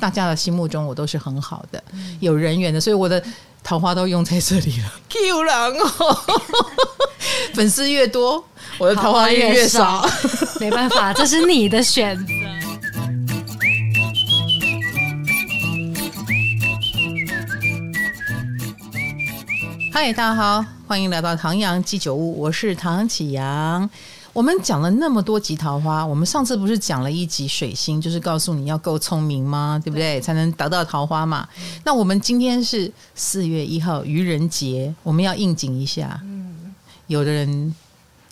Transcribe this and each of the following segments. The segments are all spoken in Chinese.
大家的心目中我都是很好的，有人缘的，所以我的桃花都用在这里了。Q 狼哦，粉丝越多，我的桃花越越少，没办法，这是你的选择。嗨，大家好，欢迎来到唐阳鸡酒屋，我是唐启阳。我们讲了那么多集桃花，我们上次不是讲了一集水星，就是告诉你要够聪明吗？对不对？才能得到桃花嘛。那我们今天是四月一号愚人节，我们要应景一下。有的人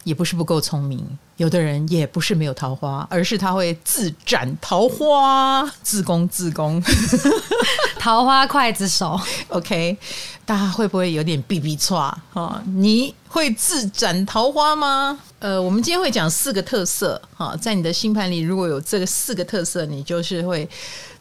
也不是不够聪明，有的人也不是没有桃花，而是他会自斩桃花，自宫自宫，桃花刽子手。OK，大家会不会有点 BB 错啊？你会自斩桃花吗？呃，我们今天会讲四个特色哈，在你的星盘里如果有这个四个特色，你就是会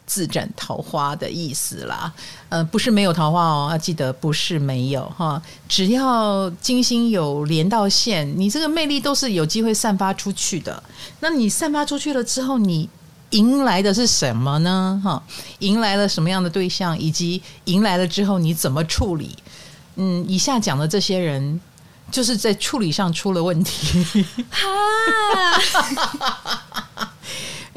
自斩桃花的意思啦。呃，不是没有桃花哦，要记得不是没有哈。只要金星有连到线，你这个魅力都是有机会散发出去的。那你散发出去了之后，你迎来的是什么呢？哈，迎来了什么样的对象，以及迎来了之后你怎么处理？嗯，以下讲的这些人。就是在处理上出了问题。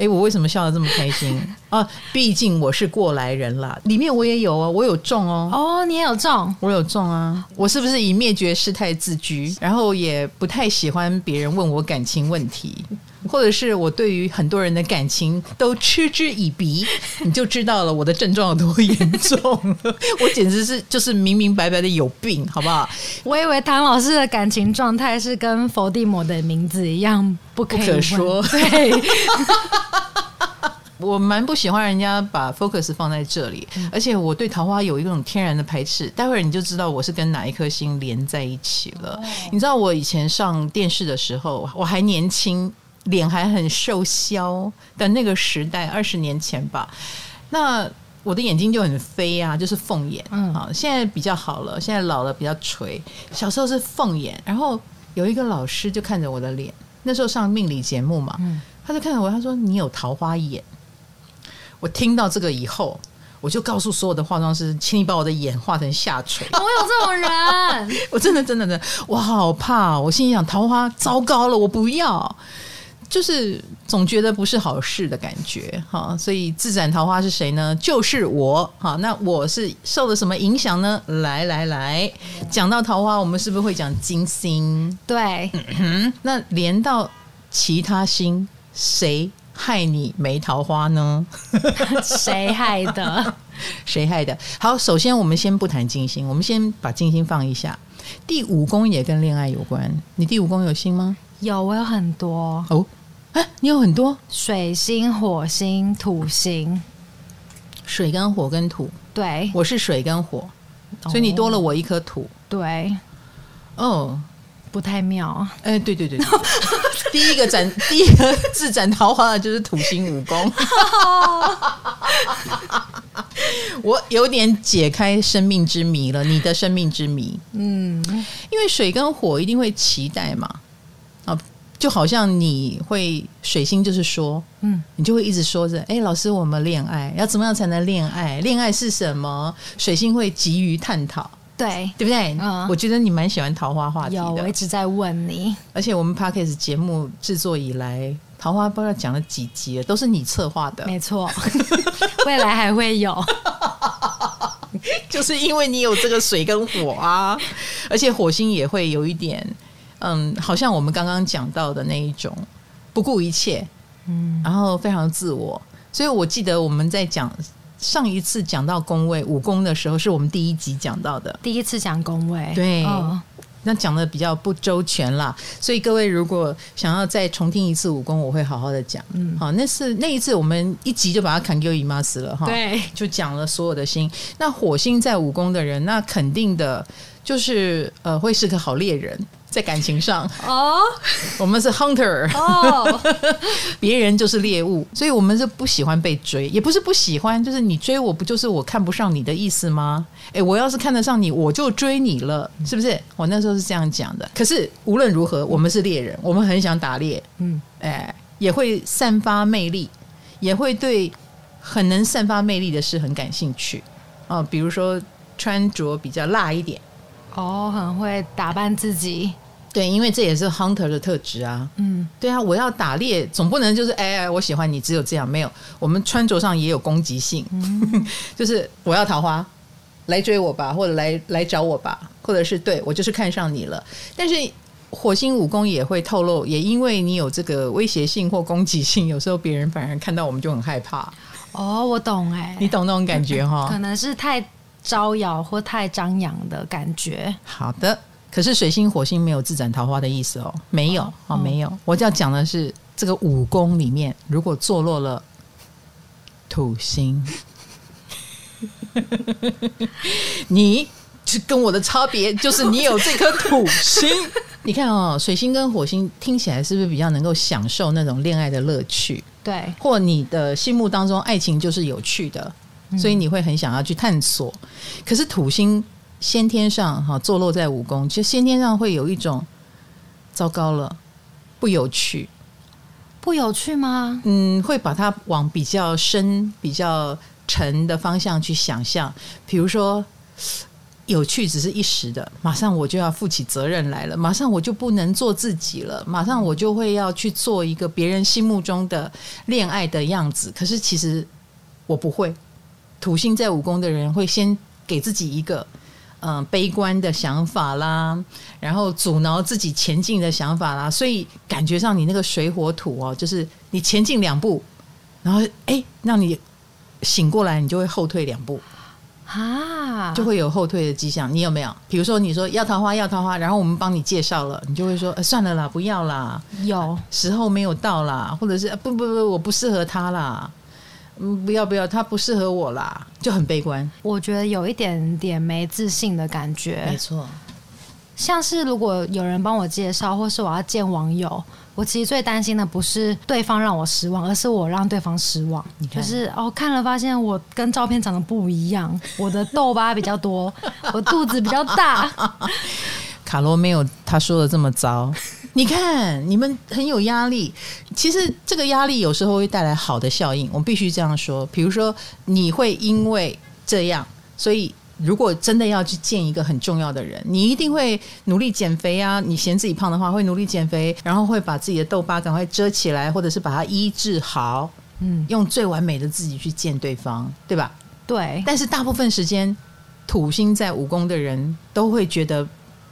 哎，我为什么笑得这么开心 啊？毕竟我是过来人啦，里面我也有啊，我有中哦。哦，你也有中，我有中啊。我是不是以灭绝师太自居？然后也不太喜欢别人问我感情问题。或者是我对于很多人的感情都嗤之以鼻，你就知道了我的症状有多严重了。我简直是就是明明白白的有病，好不好？我以为唐老师的感情状态是跟佛地魔的名字一样不可，不可说。对，我蛮不喜欢人家把 focus 放在这里，而且我对桃花有一种天然的排斥。待会儿你就知道我是跟哪一颗星连在一起了。你知道我以前上电视的时候，我还年轻。脸还很瘦削的那个时代，二十年前吧。那我的眼睛就很飞啊，就是凤眼。嗯，好，现在比较好了，现在老了比较垂。小时候是凤眼，然后有一个老师就看着我的脸，那时候上命理节目嘛，嗯，他就看着我，他说：“你有桃花眼。”我听到这个以后，我就告诉所有的化妆师，请你把我的眼画成下垂。我有这种人，我真的真的真的，我好怕。我心里想，桃花糟糕了，我不要。就是总觉得不是好事的感觉，哈，所以自斩桃花是谁呢？就是我，哈，那我是受了什么影响呢？来来来，讲到桃花，我们是不是会讲金星？对，嗯，那连到其他星，谁害你没桃花呢？谁害的？谁害的？好，首先我们先不谈金星，我们先把金星放一下。第五宫也跟恋爱有关，你第五宫有星吗？有，我有很多哦。哎，你有很多水星、火星、土星，水跟火跟土。对，我是水跟火，所以你多了我一颗土。对，哦，不太妙。哎，对对对，对，第一个展，第一个自斩桃花的就是土星五宫。我有点解开生命之谜了，你的生命之谜。嗯，因为水跟火一定会期待嘛。就好像你会水星，就是说，嗯，你就会一直说着，哎，老师，我们恋爱要怎么样才能恋爱？恋爱是什么？水星会急于探讨，对，对不对？嗯，我觉得你蛮喜欢桃花话题的。有，我一直在问你。而且我们 Podcast 节目制作以来，桃花不知道讲了几集了，都是你策划的。没错，未来还会有，就是因为你有这个水跟火啊，而且火星也会有一点。嗯，好像我们刚刚讲到的那一种不顾一切，嗯，然后非常自我，所以我记得我们在讲上一次讲到宫位武功的时候，是我们第一集讲到的，第一次讲宫位，对，哦、那讲的比较不周全啦，所以各位如果想要再重听一次武功，我会好好的讲，嗯，好，那是那一次我们一集就把它砍给姨妈死了哈，对，就讲了所有的星，那火星在武功的人，那肯定的就是呃会是个好猎人。在感情上。哦，我们是 hunter 哦，别人就是猎物，所以我们是不喜欢被追，也不是不喜欢，就是你追我不就是我看不上你的意思吗？诶，我要是看得上你，我就追你了，是不是？我那时候是这样讲的。可是无论如何，我们是猎人，我们很想打猎，嗯，诶，也会散发魅力，也会对很能散发魅力的事很感兴趣。哦，比如说穿着比较辣一点，哦，很会打扮自己。对，因为这也是 hunter 的特质啊。嗯，对啊，我要打猎，总不能就是哎哎，我喜欢你，只有这样没有。我们穿着上也有攻击性，嗯、就是我要桃花，来追我吧，或者来来找我吧，或者是对我就是看上你了。但是火星武功也会透露，也因为你有这个威胁性或攻击性，有时候别人反而看到我们就很害怕。哦，我懂哎，你懂那种感觉哈？可能是太招摇或太张扬的感觉。好的。可是水星、火星没有自斩桃花的意思哦，没有哦，没有。我就要讲的是，这个五宫里面如果坐落了土星，你是跟我的差别就是你有这颗土星。你看哦，水星跟火星听起来是不是比较能够享受那种恋爱的乐趣？对，或你的心目当中爱情就是有趣的，所以你会很想要去探索。可是土星。先天上哈坐落在五宫，就先天上会有一种糟糕了，不有趣，不有趣吗？嗯，会把它往比较深、比较沉的方向去想象。比如说，有趣只是一时的，马上我就要负起责任来了，马上我就不能做自己了，马上我就会要去做一个别人心目中的恋爱的样子。可是其实我不会，土星在五宫的人会先给自己一个。嗯，悲观的想法啦，然后阻挠自己前进的想法啦，所以感觉上你那个水火土哦，就是你前进两步，然后哎，让你醒过来，你就会后退两步啊，就会有后退的迹象。你有没有？比如说你说要桃花要桃花，然后我们帮你介绍了，你就会说算了啦，不要啦，有时候没有到啦，或者是不不不，我不适合他啦。嗯，不要不要，他不适合我啦，就很悲观。我觉得有一点点没自信的感觉。没错，像是如果有人帮我介绍，或是我要见网友，我其实最担心的不是对方让我失望，而是我让对方失望。就是哦，看了发现我跟照片长得不一样，我的痘疤比较多，我肚子比较大。卡罗没有他说的这么糟。你看，你们很有压力。其实这个压力有时候会带来好的效应，我必须这样说。比如说，你会因为这样，所以如果真的要去见一个很重要的人，你一定会努力减肥啊。你嫌自己胖的话，会努力减肥，然后会把自己的痘疤赶快遮起来，或者是把它医治好。嗯，用最完美的自己去见对方，对吧？对。但是大部分时间，土星在五宫的人都会觉得。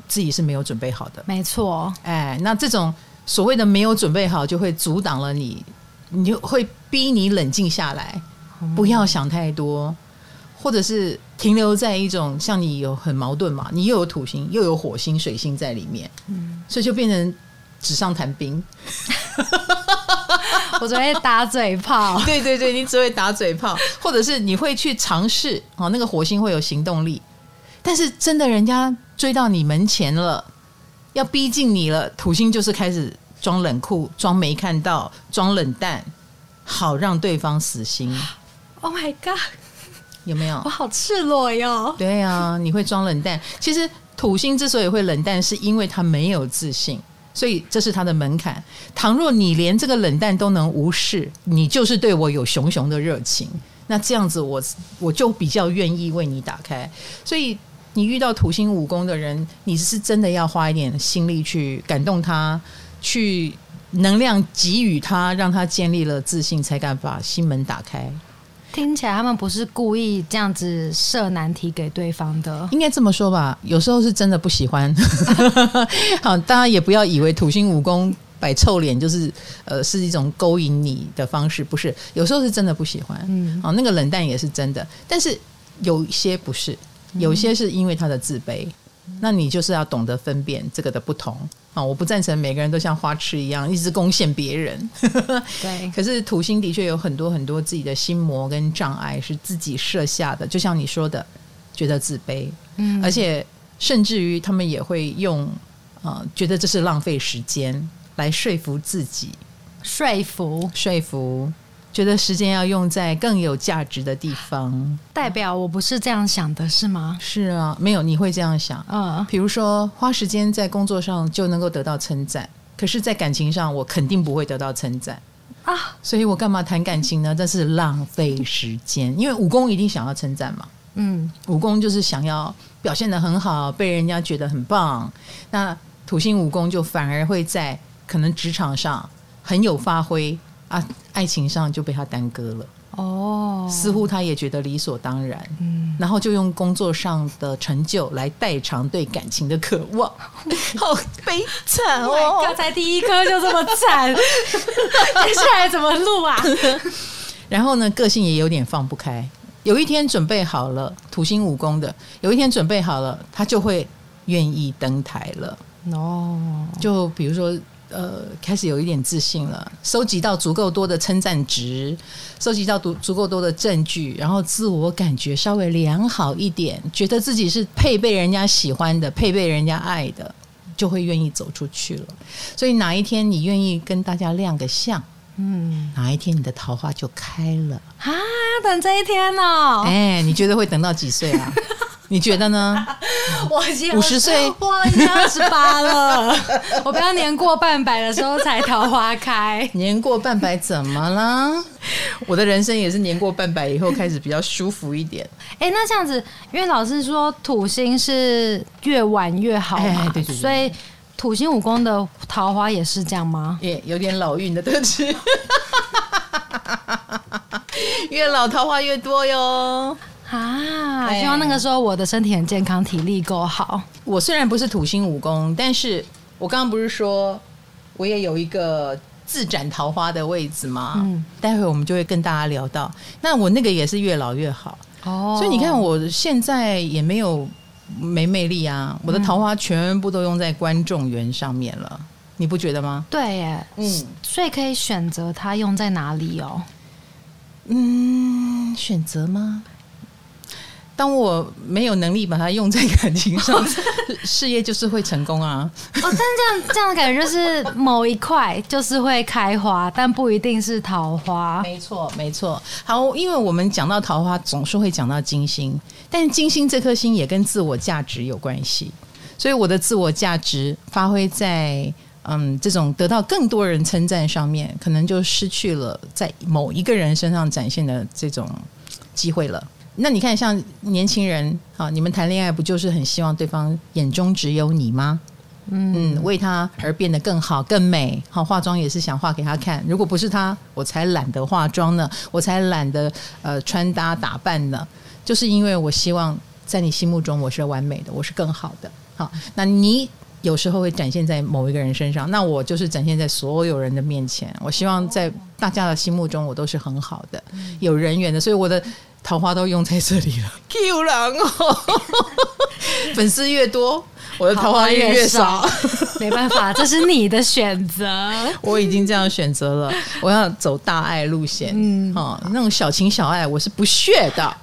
自己是没有准备好的，没错。哎，那这种所谓的没有准备好，就会阻挡了你，你就会逼你冷静下来，不要想太多，或者是停留在一种像你有很矛盾嘛，你又有土星又有火星、水星在里面，嗯，所以就变成纸上谈兵。我只会打嘴炮，对对对，你只会打嘴炮，或者是你会去尝试哦，那个火星会有行动力。但是真的，人家追到你门前了，要逼近你了，土星就是开始装冷酷、装没看到、装冷淡，好让对方死心。Oh my god！有没有？我好赤裸哟。对啊，你会装冷淡。其实土星之所以会冷淡，是因为他没有自信，所以这是他的门槛。倘若你连这个冷淡都能无视，你就是对我有熊熊的热情。那这样子我，我我就比较愿意为你打开。所以。你遇到土星五宫的人，你是真的要花一点心力去感动他，去能量给予他，让他建立了自信，才敢把心门打开。听起来他们不是故意这样子设难题给对方的，应该这么说吧？有时候是真的不喜欢。好，大家也不要以为土星五宫摆臭脸就是呃是一种勾引你的方式，不是？有时候是真的不喜欢。嗯，好，那个冷淡也是真的，但是有一些不是。有些是因为他的自卑，那你就是要懂得分辨这个的不同啊！我不赞成每个人都像花痴一样一直攻陷别人。对，可是土星的确有很多很多自己的心魔跟障碍是自己设下的，就像你说的，觉得自卑，嗯，而且甚至于他们也会用啊、呃，觉得这是浪费时间来说服自己，说服说服。觉得时间要用在更有价值的地方，代表我不是这样想的，是吗？是啊，没有，你会这样想。嗯，比如说花时间在工作上就能够得到称赞，可是，在感情上我肯定不会得到称赞。啊，所以我干嘛谈感情呢？这是浪费时间，因为武功一定想要称赞嘛。嗯，武功就是想要表现的很好，被人家觉得很棒。那土星武功就反而会在可能职场上很有发挥啊，爱情上就被他耽搁了。哦，似乎他也觉得理所当然，嗯，然后就用工作上的成就来代偿对感情的渴望，好悲惨哦！刚才第一颗就这么惨，接下来怎么录啊？然后呢，个性也有点放不开。有一天准备好了，土星五宫的，有一天准备好了，他就会愿意登台了。哦，就比如说。呃，开始有一点自信了，收集到足够多的称赞值，收集到足足够多的证据，然后自我感觉稍微良好一点，觉得自己是配被人家喜欢的，配被人家爱的，就会愿意走出去了。所以哪一天你愿意跟大家亮个相，嗯，哪一天你的桃花就开了啊？要等这一天哦？哎，你觉得会等到几岁啊？你觉得呢？我已经五十岁，我已经二十八了。我不要年过半百的时候才桃花开。年过半百怎么了？我的人生也是年过半百以后开始比较舒服一点。哎、欸，那这样子，因为老师说土星是越晚越好嘛，所以土星五宫的桃花也是这样吗？也有点老运的特质，越老桃花越多哟。啊！希望那个时候我的身体很健康，体力够好。我虽然不是土星武功，但是我刚刚不是说我也有一个自斩桃花的位置吗？嗯，待会我们就会跟大家聊到。那我那个也是越老越好哦。所以你看，我现在也没有没魅力啊，我的桃花全部都用在观众缘上面了，你不觉得吗？对耶，嗯，所以可以选择它用在哪里哦。嗯，选择吗？当我没有能力把它用在感情上，事业就是会成功啊！哦，但这样这样的感觉就是某一块就是会开花，但不一定是桃花。没错，没错。好，因为我们讲到桃花，总是会讲到金星，但金星这颗星也跟自我价值有关系，所以我的自我价值发挥在嗯这种得到更多人称赞上面，可能就失去了在某一个人身上展现的这种机会了。那你看，像年轻人啊，你们谈恋爱不就是很希望对方眼中只有你吗？嗯，嗯，为他而变得更好、更美。好，化妆也是想化给他看。如果不是他，我才懒得化妆呢，我才懒得呃穿搭打扮呢。就是因为我希望在你心目中我是完美的，我是更好的。好，那你有时候会展现在某一个人身上，那我就是展现在所有人的面前。我希望在大家的心目中我都是很好的、有人缘的。所以我的。桃花都用在这里了，Q 狼哦，粉丝越多，我的桃花越越少，没办法，这是你的选择。我已经这样选择了，我要走大爱路线，嗯，哦，那种小情小爱我是不屑的，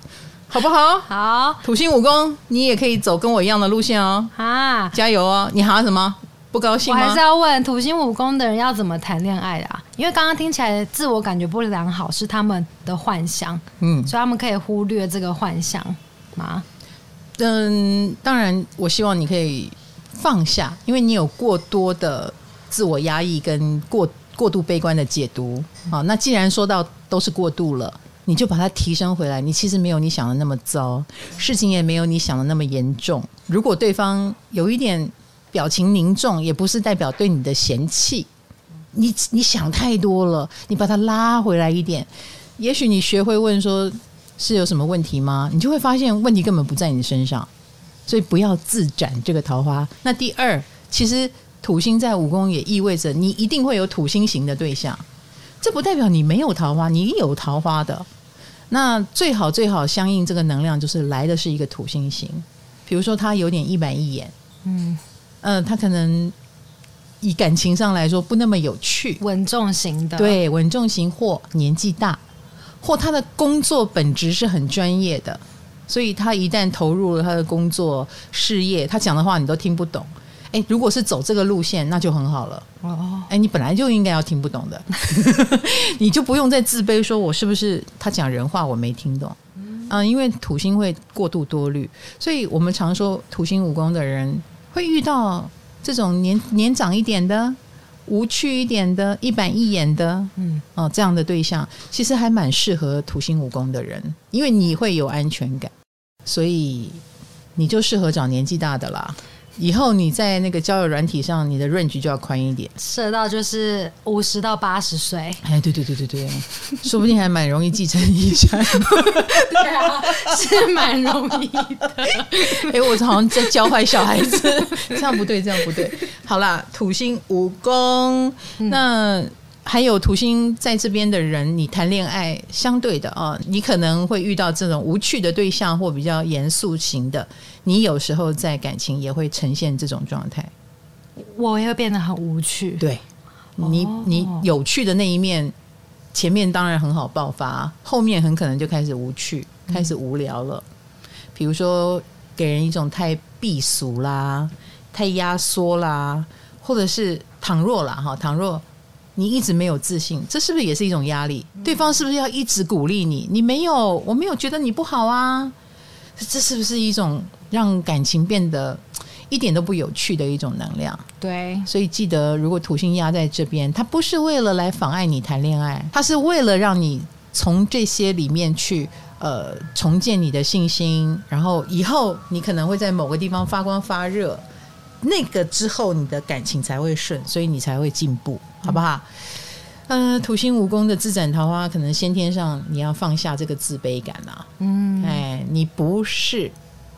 好不好？好，土星武功，你也可以走跟我一样的路线哦，啊，加油哦！你哈什么？不高兴吗？我还是要问土星五宫的人要怎么谈恋爱的啊？因为刚刚听起来自我感觉不良好是他们的幻想，嗯，所以他们可以忽略这个幻想吗？嗯，当然，我希望你可以放下，因为你有过多的自我压抑跟过过度悲观的解读。好，那既然说到都是过度了，你就把它提升回来。你其实没有你想的那么糟，事情也没有你想的那么严重。如果对方有一点。表情凝重也不是代表对你的嫌弃，你你想太多了，你把它拉回来一点，也许你学会问说，是有什么问题吗？你就会发现问题根本不在你身上，所以不要自斩这个桃花。那第二，其实土星在五宫也意味着你一定会有土星型的对象，这不代表你没有桃花，你有桃花的。那最好最好相应这个能量就是来的是一个土星型，比如说他有点一板一眼，嗯。嗯，他可能以感情上来说不那么有趣，稳重型的，对，稳重型或年纪大，或他的工作本质是很专业的，所以他一旦投入了他的工作事业，他讲的话你都听不懂。哎，如果是走这个路线，那就很好了。哦，哎，你本来就应该要听不懂的，你就不用再自卑，说我是不是他讲人话我没听懂？嗯，因为土星会过度多虑，所以我们常说土星五宫的人。会遇到这种年年长一点的，无趣一点的、一板一眼的，嗯，哦，这样的对象其实还蛮适合土星五宫的人，因为你会有安全感，所以你就适合找年纪大的啦。以后你在那个交友软体上，你的 range 就要宽一点，设到就是五十到八十岁。哎，对对对对对，说不定还蛮容易继承遗产。对啊，是蛮容易的。哎，我好像在教坏小孩子，这样不对，这样不对。好啦，土星五宫，那。还有土星在这边的人，你谈恋爱相对的啊，你可能会遇到这种无趣的对象或比较严肃型的。你有时候在感情也会呈现这种状态，我也会变得很无趣。对，你你有趣的那一面，前面当然很好爆发，后面很可能就开始无趣，开始无聊了。比如说给人一种太避俗啦，太压缩啦，或者是倘若啦哈，倘若。你一直没有自信，这是不是也是一种压力？对方是不是要一直鼓励你？你没有，我没有觉得你不好啊，这是不是一种让感情变得一点都不有趣的一种能量？对，所以记得，如果土星压在这边，它不是为了来妨碍你谈恋爱，它是为了让你从这些里面去呃重建你的信心，然后以后你可能会在某个地方发光发热。那个之后，你的感情才会顺，所以你才会进步，好不好？嗯、呃，土星五宫的自斩桃花，可能先天上你要放下这个自卑感啊。嗯，哎，你不是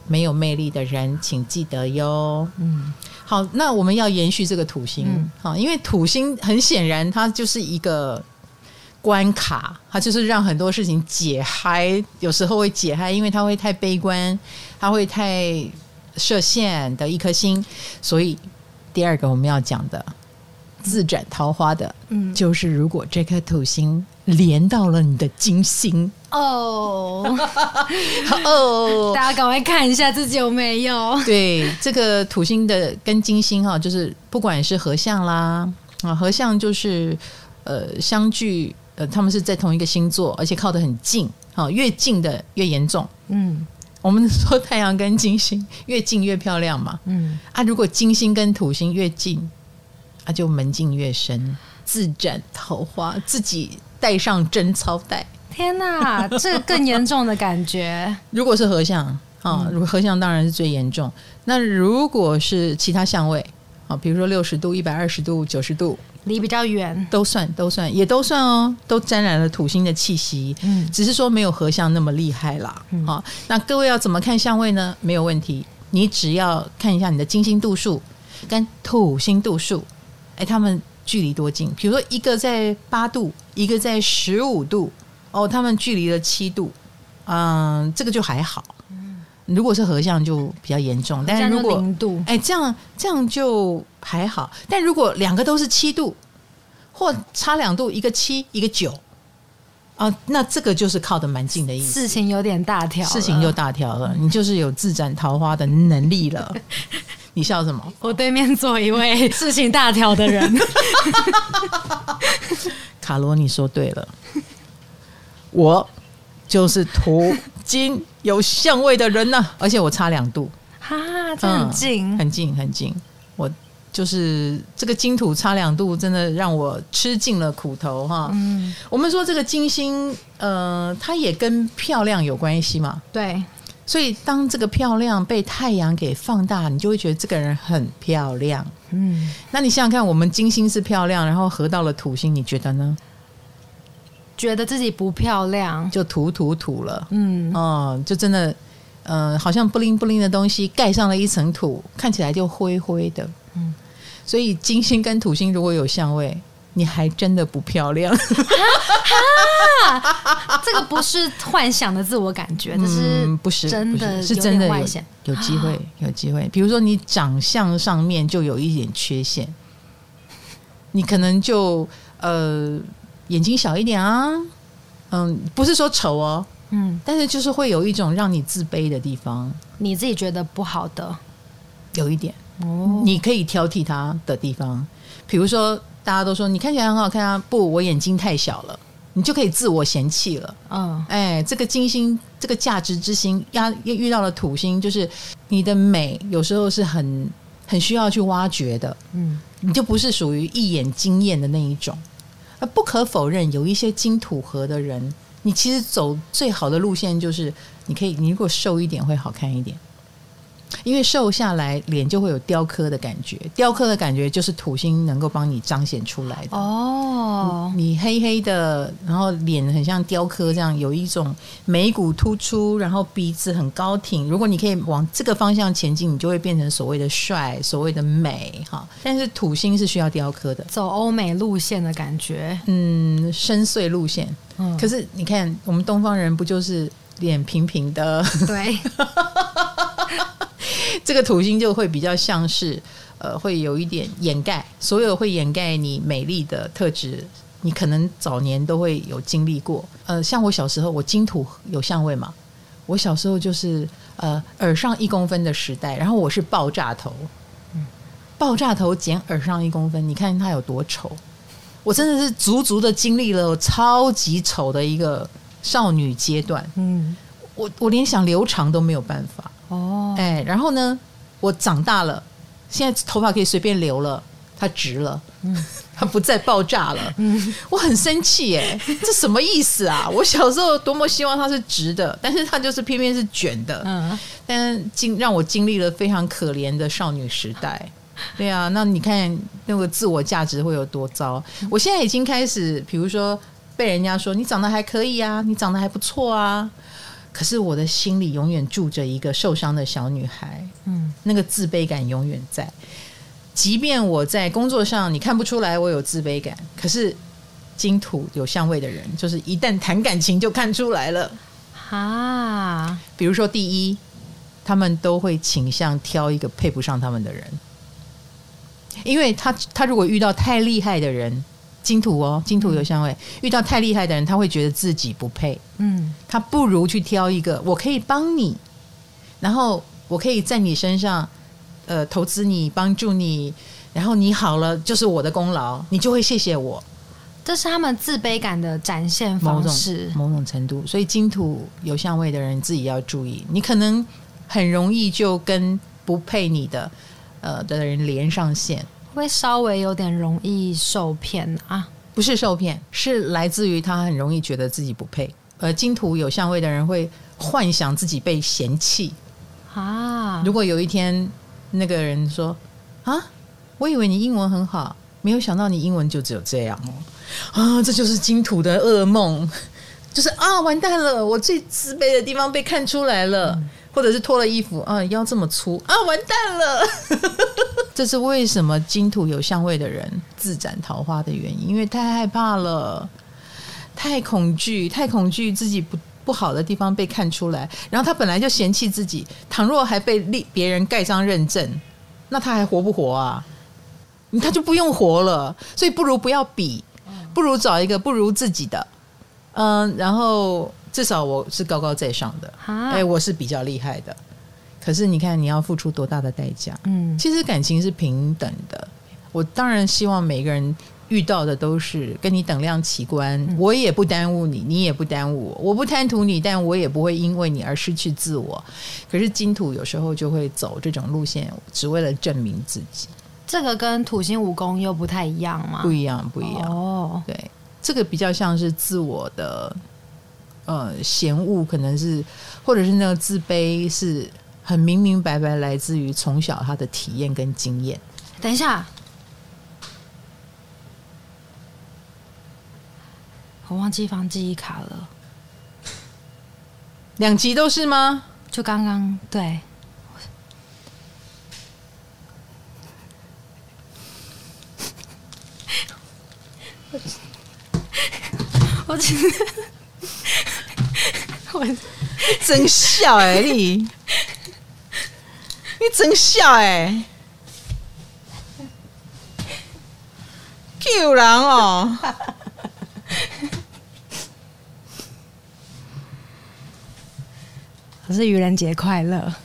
没有魅力的人，请记得哟。嗯，好，那我们要延续这个土星，好、嗯，因为土星很显然它就是一个关卡，它就是让很多事情解嗨，有时候会解嗨，因为它会太悲观，它会太。设限的一颗星，所以第二个我们要讲的自斩桃花的，嗯，就是如果这颗土星连到了你的金星哦 哦，大家赶快看一下自己有没有。对，这个土星的跟金星哈，就是不管是合相啦啊，合相就是呃相距呃，他们是在同一个星座，而且靠得很近啊，越近的越严重，嗯。我们说太阳跟金星 越近越漂亮嘛，嗯啊，如果金星跟土星越近，啊就门禁越深，自斩桃花，自己带上贞操带。天哪，这更严重的感觉。如果是合相啊，如果合相当然是最严重。那如果是其他相位啊，比如说六十度、一百二十度、九十度。离比较远，都算都算也都算哦，都沾染了土星的气息。嗯，只是说没有合相那么厉害啦。嗯，好，那各位要怎么看相位呢？没有问题，你只要看一下你的金星度数跟土星度数，哎，他们距离多近？比如说一个在八度，一个在十五度，哦，他们距离了七度，嗯，这个就还好。如果是合相就比较严重，但是如果哎这样这样就还好，但如果两个都是七度或差两度，一个七一个九啊，那这个就是靠的蛮近的意思，事情有点大条，事情就大条了，你就是有自斩桃花的能力了。你笑什么？我对面坐一位 事情大条的人，卡罗，你说对了，我就是土金有相位的人呢、啊，而且我差两度，哈，这很近、嗯，很近，很近。我就是这个金土差两度，真的让我吃尽了苦头哈。嗯，我们说这个金星，呃，它也跟漂亮有关系嘛。对，所以当这个漂亮被太阳给放大，你就会觉得这个人很漂亮。嗯，那你想想看，我们金星是漂亮，然后合到了土星，你觉得呢？觉得自己不漂亮，就土土土了。嗯，哦，就真的，嗯、呃，好像不灵不灵的东西盖上了一层土，看起来就灰灰的。嗯，所以金星跟土星如果有相位，你还真的不漂亮。这个不是幻想的自我感觉，这是不是真的？是真的有有机会，有机会。比如说你长相上面就有一点缺陷，你可能就呃。眼睛小一点啊，嗯，不是说丑哦，嗯，但是就是会有一种让你自卑的地方，你自己觉得不好的，有一点。哦，你可以挑剔他的地方，比如说大家都说你看起来很好看啊，不，我眼睛太小了，你就可以自我嫌弃了，嗯，哎，这个金星这个价值之星压遇到了土星，就是你的美有时候是很很需要去挖掘的。嗯，你就不是属于一眼惊艳的那一种。那不可否认，有一些金土合的人，你其实走最好的路线就是，你可以，你如果瘦一点会好看一点。因为瘦下来脸就会有雕刻的感觉，雕刻的感觉就是土星能够帮你彰显出来的哦。你黑黑的，然后脸很像雕刻这样，有一种眉骨突出，然后鼻子很高挺。如果你可以往这个方向前进，你就会变成所谓的帅，所谓的美哈。但是土星是需要雕刻的，走欧美路线的感觉，嗯，深邃路线。嗯，可是你看我们东方人不就是脸平平的？对。这个土星就会比较像是，呃，会有一点掩盖所有会掩盖你美丽的特质，你可能早年都会有经历过。呃，像我小时候，我金土有相位嘛，我小时候就是呃耳上一公分的时代，然后我是爆炸头，嗯，爆炸头减耳上一公分，你看它有多丑，我真的是足足的经历了超级丑的一个少女阶段，嗯，我我连想留长都没有办法。哦，哎，然后呢，我长大了，现在头发可以随便留了，它直了，嗯，它不再爆炸了，嗯，我很生气，哎，这什么意思啊？我小时候多么希望它是直的，但是它就是偏偏是卷的，嗯，但经让我经历了非常可怜的少女时代，对啊，那你看那个自我价值会有多糟？我现在已经开始，比如说被人家说你长得还可以啊，你长得还不错啊。可是我的心里永远住着一个受伤的小女孩，嗯，那个自卑感永远在。即便我在工作上你看不出来我有自卑感，可是金土有相位的人，就是一旦谈感情就看出来了啊。比如说，第一，他们都会倾向挑一个配不上他们的人，因为他他如果遇到太厉害的人。金土哦，金土有相位，遇到太厉害的人，他会觉得自己不配。嗯，他不如去挑一个，我可以帮你，然后我可以在你身上，呃，投资你，帮助你，然后你好了就是我的功劳，你就会谢谢我。这是他们自卑感的展现方式，某种，程度。所以金土有相位的人自己要注意，你可能很容易就跟不配你的呃的人连上线。会稍微有点容易受骗啊，不是受骗，是来自于他很容易觉得自己不配。呃，金土有相位的人会幻想自己被嫌弃啊。如果有一天那个人说啊，我以为你英文很好，没有想到你英文就只有这样哦，啊，这就是金土的噩梦，就是啊，完蛋了，我最自卑的地方被看出来了。嗯或者是脱了衣服啊，腰这么粗啊，完蛋了！这是为什么金土有相位的人自斩桃花的原因，因为太害怕了，太恐惧，太恐惧自己不不好的地方被看出来。然后他本来就嫌弃自己，倘若还被立别人盖章认证，那他还活不活啊？他就不用活了。所以不如不要比，不如找一个不如自己的。嗯，然后。至少我是高高在上的，哎、欸，我是比较厉害的。可是你看，你要付出多大的代价？嗯，其实感情是平等的。我当然希望每个人遇到的都是跟你等量齐观，嗯、我也不耽误你，你也不耽误我。我不贪图你，但我也不会因为你而失去自我。可是金土有时候就会走这种路线，只为了证明自己。这个跟土星五宫又不太一样吗？不一样，不一样。哦，对，这个比较像是自我的。呃，嫌恶可能是，或者是那个自卑，是很明明白白来自于从小他的体验跟经验。等一下，我忘记放记忆卡了。两集都是吗？就刚刚对。我。我真笑哎、欸，你你真笑哎、欸，Q 人哦，可是愚人节快乐。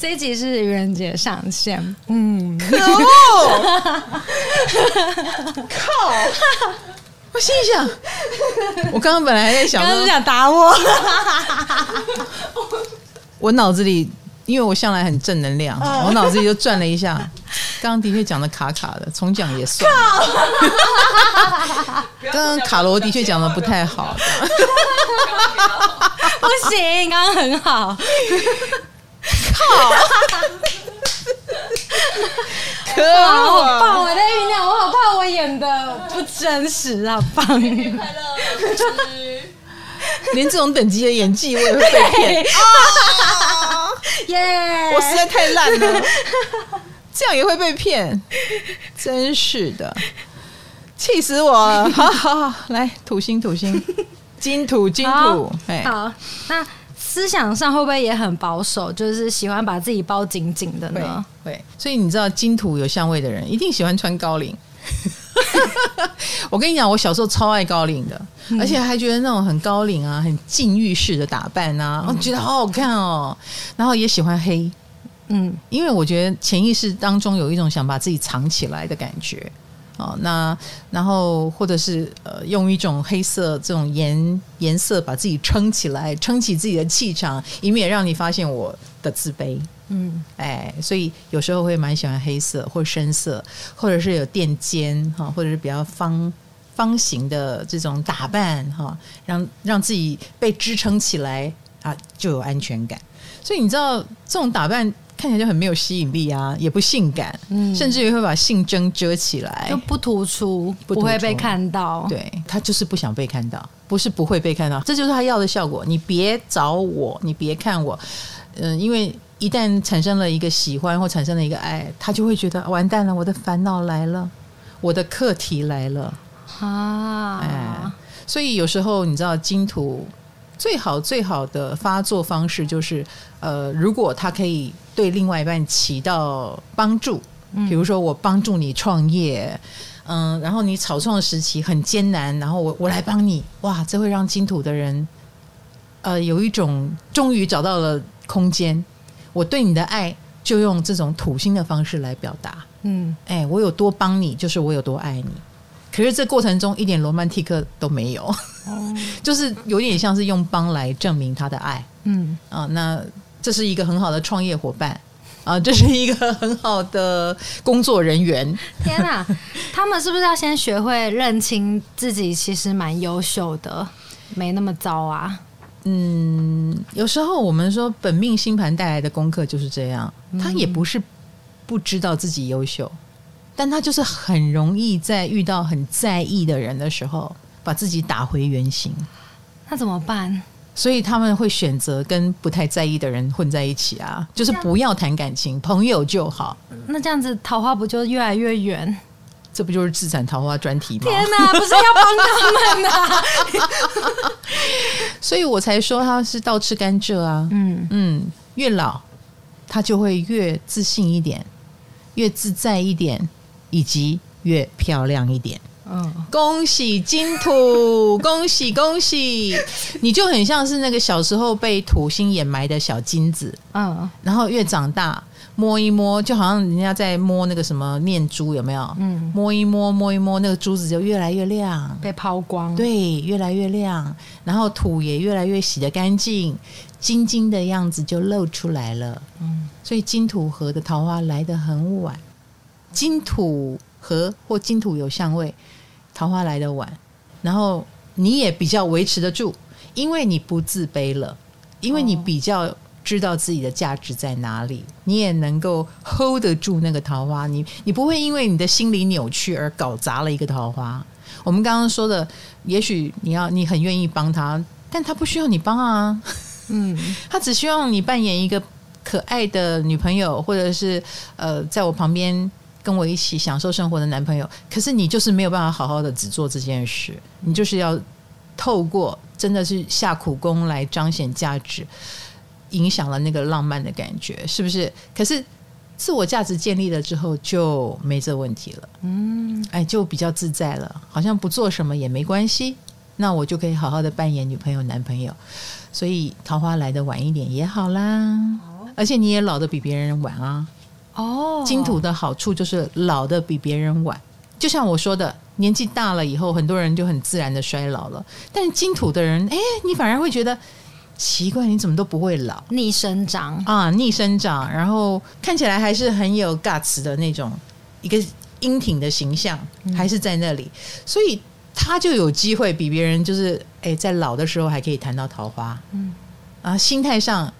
这一集是愚人节上线，嗯，可恶，靠，我心里想，我刚刚本来还在想，刚刚是想打我，我脑子里，因为我向来很正能量，我脑子里就转了一下。刚刚的确讲的卡卡的，重讲也算。刚刚卡罗的确讲的不太好，不行，刚刚很好。靠！可恶、啊，好棒！我在酝酿，我好怕我演的不真实啊！棒！快乐，连这种等级的演技我也会被骗啊！耶！我实在太烂了，这样也会被骗，真是的，气死我了！好好好，来土星，土星，金土，金土，好，好那。思想上会不会也很保守？就是喜欢把自己包紧紧的呢？会，会。所以你知道金土有相位的人一定喜欢穿高领。我跟你讲，我小时候超爱高领的，嗯、而且还觉得那种很高领啊、很禁欲式的打扮啊，我、嗯、觉得好好看哦。然后也喜欢黑，嗯，因为我觉得潜意识当中有一种想把自己藏起来的感觉。哦，那然后或者是呃，用一种黑色这种颜颜色把自己撑起来，撑起自己的气场，以免让你发现我的自卑。嗯，哎，所以有时候会蛮喜欢黑色或深色，或者是有垫肩哈，或者是比较方方形的这种打扮哈，让让自己被支撑起来啊，就有安全感。所以你知道这种打扮。看起来就很没有吸引力啊，也不性感，嗯、甚至于会把性征遮起来，就不突出，不，突出不会被看到。对，他就是不想被看到，不是不会被看到，这就是他要的效果。你别找我，你别看我，嗯、呃，因为一旦产生了一个喜欢或产生了一个爱，他就会觉得完蛋了，我的烦恼来了，我的课题来了啊！哎，所以有时候你知道金土。最好最好的发作方式就是，呃，如果他可以对另外一半起到帮助，比如说我帮助你创业，嗯、呃，然后你草创时期很艰难，然后我我来帮你，哇，这会让金土的人，呃，有一种终于找到了空间，我对你的爱就用这种土星的方式来表达，嗯，哎，我有多帮你，就是我有多爱你。可是这过程中一点罗曼蒂克都没有，就是有点像是用帮来证明他的爱。嗯啊，那这是一个很好的创业伙伴啊，这是一个很好的工作人员。天哪，他们是不是要先学会认清自己其实蛮优秀的，没那么糟啊？嗯，有时候我们说本命星盘带来的功课就是这样，他也不是不知道自己优秀。但他就是很容易在遇到很在意的人的时候，把自己打回原形。那怎么办？所以他们会选择跟不太在意的人混在一起啊，就是不要谈感情，朋友就好。那这样子桃花不就越来越远？这不就是自产桃花专题吗？天哪，不是要帮他们啊！所以我才说他是倒吃甘蔗啊。嗯嗯，越老他就会越自信一点，越自在一点。以及越漂亮一点，嗯，恭喜金土，恭喜恭喜，你就很像是那个小时候被土星掩埋的小金子，嗯，然后越长大摸一摸，就好像人家在摸那个什么念珠，有没有？嗯，摸一摸摸一摸，那个珠子就越来越亮，被抛光，对，越来越亮，然后土也越来越洗得干净，晶晶的样子就露出来了，嗯，所以金土河的桃花来得很晚。金土合或金土有相位，桃花来的晚，然后你也比较维持得住，因为你不自卑了，因为你比较知道自己的价值在哪里，你也能够 hold 得住那个桃花，你你不会因为你的心理扭曲而搞砸了一个桃花。我们刚刚说的，也许你要你很愿意帮他，但他不需要你帮啊，嗯，他只需要你扮演一个可爱的女朋友，或者是呃，在我旁边。跟我一起享受生活的男朋友，可是你就是没有办法好好的只做这件事，你就是要透过真的是下苦功来彰显价值，影响了那个浪漫的感觉，是不是？可是自我价值建立了之后就没这问题了，嗯，哎，就比较自在了，好像不做什么也没关系，那我就可以好好的扮演女朋友、男朋友，所以桃花来的晚一点也好啦，而且你也老的比别人晚啊。哦，金土的好处就是老的比别人晚，就像我说的，年纪大了以后，很多人就很自然的衰老了。但是金土的人，哎，你反而会觉得奇怪，你怎么都不会老？逆生长。啊，逆生长，然后看起来还是很有 guts 的那种一个英挺的形象，还是在那里，嗯、所以他就有机会比别人就是哎，在老的时候还可以谈到桃花，嗯，啊，心态上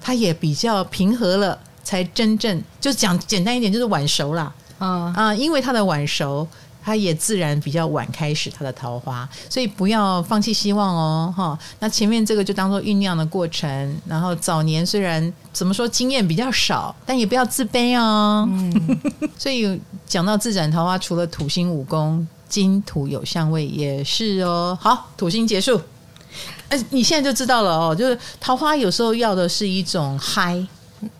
他也比较平和了，才真正就讲简单一点，就是晚熟啦。啊啊！因为他的晚熟，他也自然比较晚开始他的桃花，所以不要放弃希望哦，哈。那前面这个就当做酝酿的过程，然后早年虽然怎么说经验比较少，但也不要自卑哦。嗯，所以讲到自斩桃花，除了土星武功金土有相位也是哦。好，土星结束，哎，你现在就知道了哦，就是桃花有时候要的是一种嗨。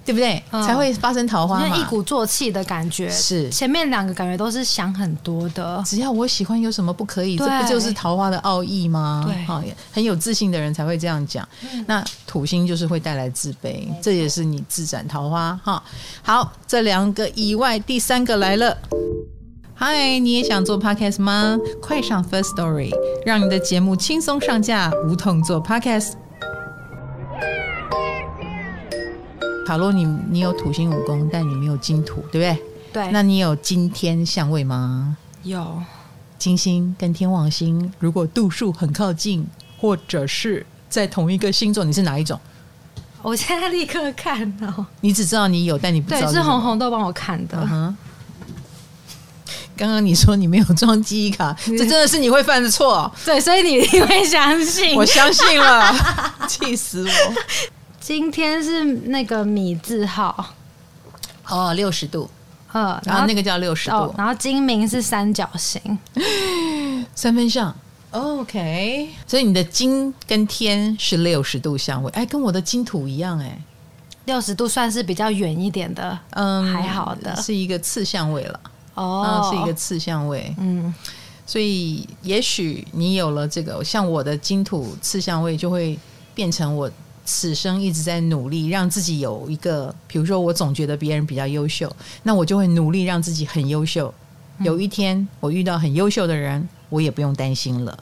对不对？嗯、才会发生桃花嘛，一鼓作气的感觉。是前面两个感觉都是想很多的，只要我喜欢，有什么不可以？这不就是桃花的奥义吗？对，好，很有自信的人才会这样讲。嗯、那土星就是会带来自卑，嗯、这也是你自斩桃花哈。好，这两个以外，第三个来了。嗨，你也想做 podcast 吗？快上 First Story，让你的节目轻松上架，无痛做 podcast。卡罗，你你有土星武功，但你没有金土，对不对？对。那你有金天相位吗？有。金星跟天王星如果度数很靠近，或者是在同一个星座，你是哪一种？我现在立刻看哦。你只知道你有，但你不知道是。对，是红红豆帮我看的。嗯。刚刚你说你没有装记忆卡，这真的是你会犯的错。对，所以你你会相信？我相信了，气死我。今天是那个米字号，哦，六十度，呃，然后那个叫六十度，哦，然后金明是三角形，三分像，OK，所以你的金跟天是六十度相位，哎，跟我的金土一样，哎，六十度算是比较远一点的，嗯，还好的，是一个次相位了，哦，是一个次相位，嗯，所以也许你有了这个，像我的金土次相位就会变成我。此生一直在努力让自己有一个，比如说我总觉得别人比较优秀，那我就会努力让自己很优秀。有一天我遇到很优秀的人，我也不用担心了。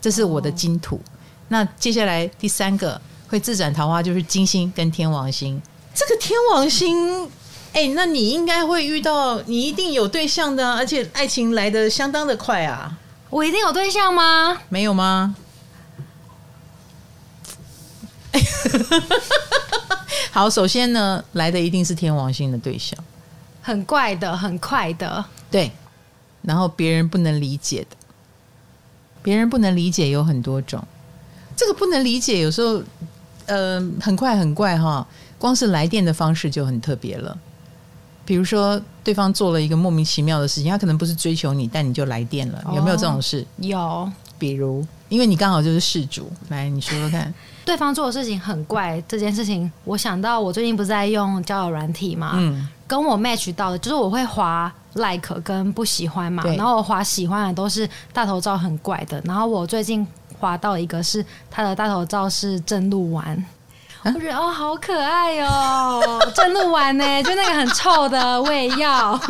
这是我的金土。那接下来第三个会自斩桃花就是金星跟天王星。这个天王星，哎，那你应该会遇到，你一定有对象的，而且爱情来的相当的快啊。我一定有对象吗？没有吗？好，首先呢，来的一定是天王星的对象，很怪的，很快的，对。然后别人不能理解的，别人不能理解有很多种。这个不能理解，有时候，呃，很快很怪哈。光是来电的方式就很特别了。比如说，对方做了一个莫名其妙的事情，他可能不是追求你，但你就来电了，有没有这种事？哦，有，比如，因为你刚好就是事主，来，你说说看。对方做的事情很怪，这件事情我想到，我最近不是在用交友软体嘛，嗯，跟我 match 到的，就是我会滑 like 跟不喜欢嘛，然后我滑喜欢的都是大头照很怪的，然后我最近滑到一个是他的大头照是正露丸，啊、我觉得哦好可爱哦，正露丸呢，就那个很臭的胃药。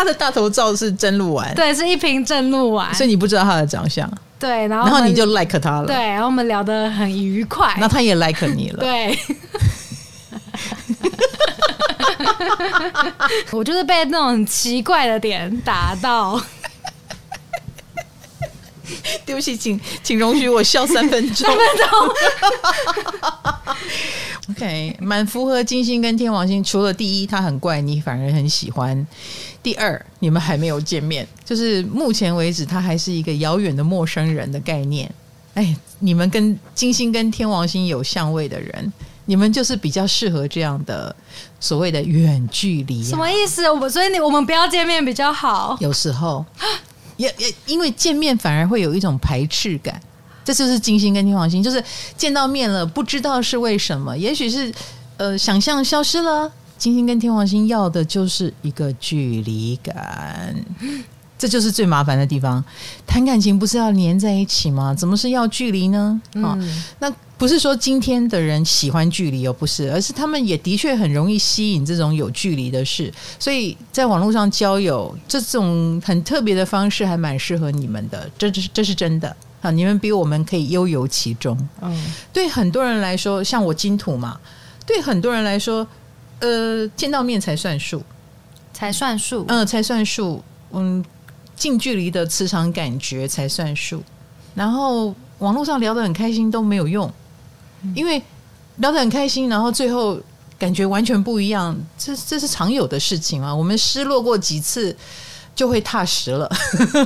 他的大头照是真鹿丸，对，是一瓶真鹿丸，所以你不知道他的长相，对，然后然后你就 like 他了，对，然后我们聊得很愉快，那他也 like 你了，对，我就是被那种很奇怪的点打到，对不起，请请容许我笑三分钟，三分钟。OK，蛮符合金星跟天王星。除了第一，他很怪，你反而很喜欢；第二，你们还没有见面，就是目前为止，他还是一个遥远的陌生人的概念。哎，你们跟金星跟天王星有相位的人，你们就是比较适合这样的所谓的远距离啊。什么意思？我所以你我们不要见面比较好。有时候，也也因为见面反而会有一种排斥感。这就是金星跟天王星，就是见到面了，不知道是为什么，也许是呃想象消失了。金星跟天王星要的就是一个距离感，这就是最麻烦的地方。谈感情不是要黏在一起吗？怎么是要距离呢？啊、嗯哦，那不是说今天的人喜欢距离，又不是，而是他们也的确很容易吸引这种有距离的事。所以在网络上交友这种很特别的方式，还蛮适合你们的。这这是这是真的啊！你们比我们可以悠游其中。嗯，对很多人来说，像我金土嘛，对很多人来说，呃，见到面才算数，才算数，嗯，才算数，嗯。近距离的磁场感觉才算数，然后网络上聊得很开心都没有用，因为聊得很开心，然后最后感觉完全不一样，这这是常有的事情啊。我们失落过几次就会踏实了。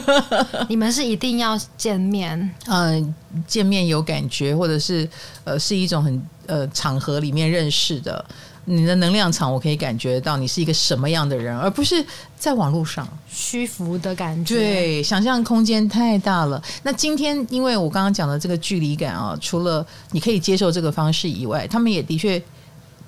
你们是一定要见面？嗯、呃，见面有感觉，或者是呃是一种很呃场合里面认识的。你的能量场，我可以感觉到你是一个什么样的人，而不是在网络上虚浮的感觉。对，想象空间太大了。那今天，因为我刚刚讲的这个距离感啊，除了你可以接受这个方式以外，他们也的确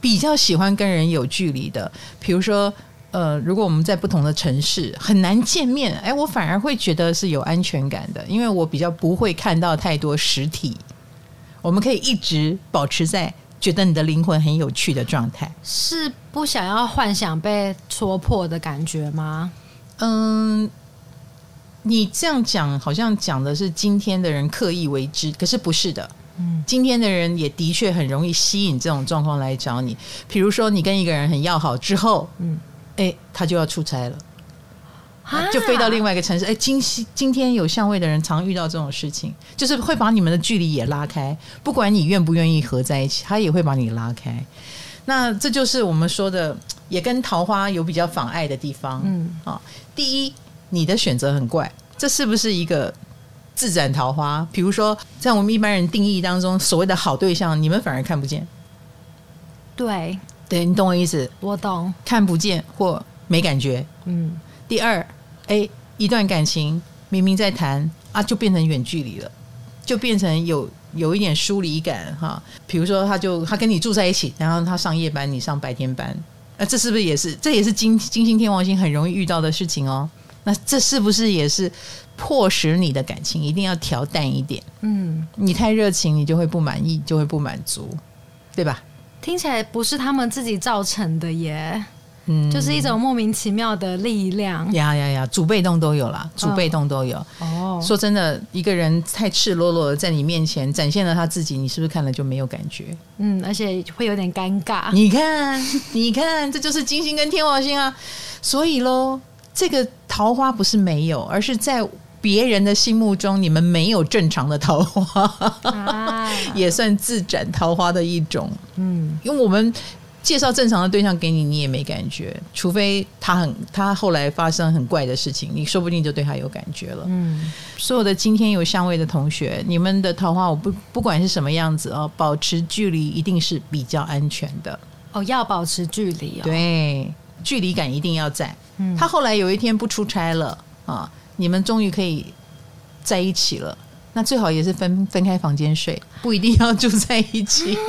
比较喜欢跟人有距离的。比如说，呃，如果我们在不同的城市很难见面，哎，我反而会觉得是有安全感的，因为我比较不会看到太多实体，我们可以一直保持在。觉得你的灵魂很有趣的状态，是不想要幻想被戳破的感觉吗？嗯，你这样讲好像讲的是今天的人刻意为之，可是不是的。嗯，今天的人也的确很容易吸引这种状况来找你。比如说，你跟一个人很要好之后，嗯，哎，他就要出差了。就飞到另外一个城市。哎，今今天有相位的人常遇到这种事情，就是会把你们的距离也拉开。不管你愿不愿意合在一起，他也会把你拉开。那这就是我们说的，也跟桃花有比较妨碍的地方。嗯，啊，第一，你的选择很怪，这是不是一个自斩桃花？比如说，在我们一般人定义当中，所谓的好对象，你们反而看不见。对，对，你懂我意思？我懂，看不见或没感觉。嗯，第二。哎，一段感情明明在谈啊，就变成远距离了，就变成有有一点疏离感哈。比如说，他就他跟你住在一起，然后他上夜班，你上白天班，那这是不是也是这也是金金星天王星很容易遇到的事情哦？那这是不是也是迫使你的感情一定要调淡一点？嗯，你太热情，你就会不满意，就会不满足，对吧？听起来不是他们自己造成的耶。嗯，就是一种莫名其妙的力量。呀呀呀，主被动都有啦，主被动都有。哦，说真的，一个人太赤裸裸的在你面前展现了他自己，你是不是看了就没有感觉？嗯，而且会有点尴尬。你看，你看，这就是金星跟天王星啊。所以喽，这个桃花不是没有，而是在别人的心目中，你们没有正常的桃花，啊、也算自斩桃花的一种。嗯，因为我们。介绍正常的对象给你，你也没感觉，除非他很他后来发生很怪的事情，你说不定就对他有感觉了。嗯，所有的今天有相位的同学，你们的桃花我不不管是什么样子哦，保持距离一定是比较安全的哦，要保持距离哦，对，距离感一定要在。嗯，他后来有一天不出差了啊，你们终于可以在一起了，那最好也是分分开房间睡，不一定要住在一起。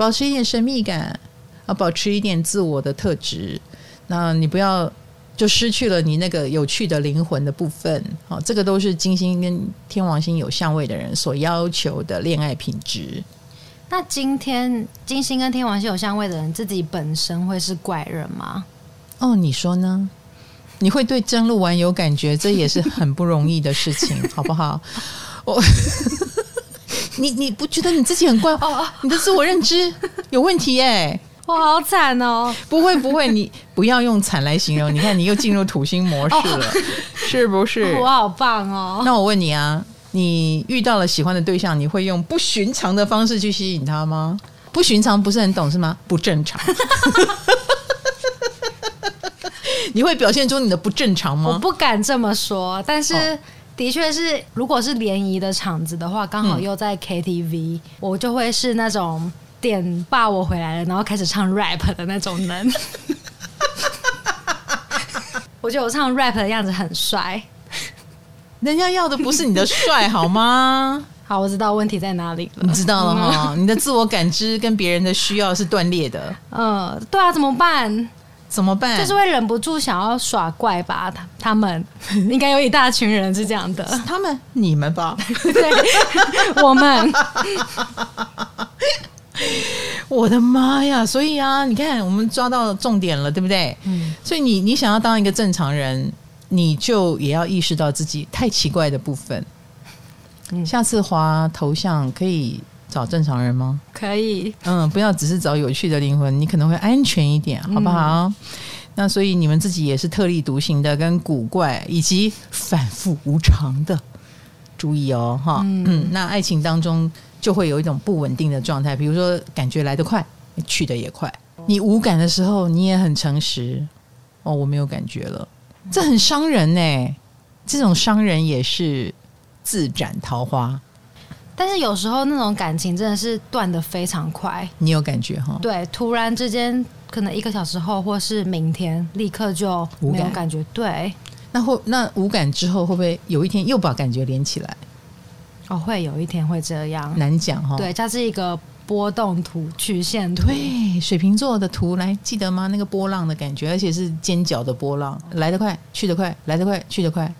保持一点神秘感，啊，保持一点自我的特质，那你不要就失去了你那个有趣的灵魂的部分，好，这个都是金星跟天王星有相位的人所要求的恋爱品质。那今天金星跟天王星有相位的人，自己本身会是怪人吗？哦，你说呢？你会对真鹿丸有感觉，这也是很不容易的事情，好不好？我。你你不觉得你自己很怪哦？你的自我认知有问题哎！我好惨哦！不会不会，你 不要用惨来形容。你看，你又进入土星模式了，是不是？我好棒哦！那我问你啊，你遇到了喜欢的对象，你会用不寻常的方式去吸引他吗？不寻常不是很懂是吗？不正常。你会表现出你的不正常吗？我不敢这么说，但是。的确是，如果是联谊的场子的话，刚好又在 KTV，嗯，我就会是那种点爸我回来了，然后开始唱 rap 的那种人。我觉得我唱 rap 的样子很帅，人家要的不是你的帅好吗？好，我知道问题在哪里了。你知道了哈，你的自我感知跟别人的需要是断裂的。嗯，对啊，怎么办？怎么办？就是会忍不住想要耍怪吧？他他们 应该有一大群人是这样的。他们你们吧？对，我们。我的妈呀！所以啊，你看，我们抓到重点了，对不对？嗯。所以你你想要当一个正常人，你就也要意识到自己太奇怪的部分。嗯。下次滑头像可以找正常人吗？可以。嗯，不要只是找有趣的灵魂，你可能会安全一点，好不好？嗯。那所以你们自己也是特立独行的，跟古怪以及反复无常的，注意哦，哈。嗯。嗯，那爱情当中。就会有一种不稳定的状态，比如说感觉来得快，去得也快。你无感的时候，你也很诚实。哦，我没有感觉了，这很伤人呢。这种伤人也是自斩桃花。但是有时候那种感情真的是断的非常快。你有感觉哈？对，突然之间，可能一个小时后，或是明天，立刻就没有感觉。对，那会那无感之后，会不会有一天又把感觉连起来？哦，会有一天会这样，难讲哈、哦。对，它是一个波动图、曲线图。对，水瓶座的图来记得吗？那个波浪的感觉，而且是尖角的波浪，来得快，去得快，来得快，去得快。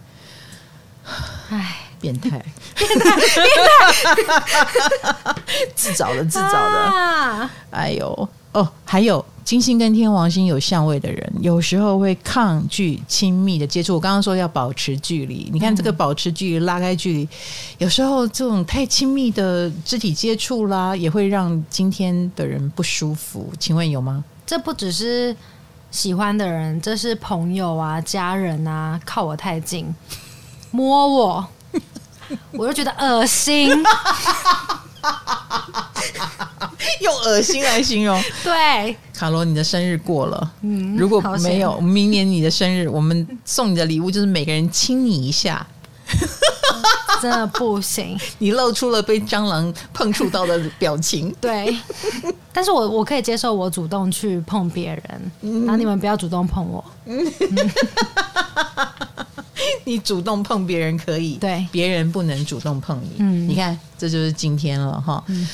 唉，变态，变态，变态，自找的，自找的。啊、哎呦，哦，还有。金星跟天王星有相位的人，有时候会抗拒亲密的接触。我刚刚说要保持距离，你看这个保持距离、拉开距离，有时候这种太亲密的肢体接触啦，也会让今天的人不舒服。请问有吗？这不只是喜欢的人，这是朋友啊、家人啊，靠我太近，摸我，我就觉得恶心。用恶心来形容，对，卡罗，你的生日过了，嗯，如果没有明年你的生日，我们送你的礼物就是每个人亲你一下，真的不行，你露出了被蟑螂碰触到的表情，对，但是我我可以接受我主动去碰别人，然后你们不要主动碰我，嗯，你主动碰别人可以，对，别人不能主动碰你，嗯，你看这就是今天了哈。嗯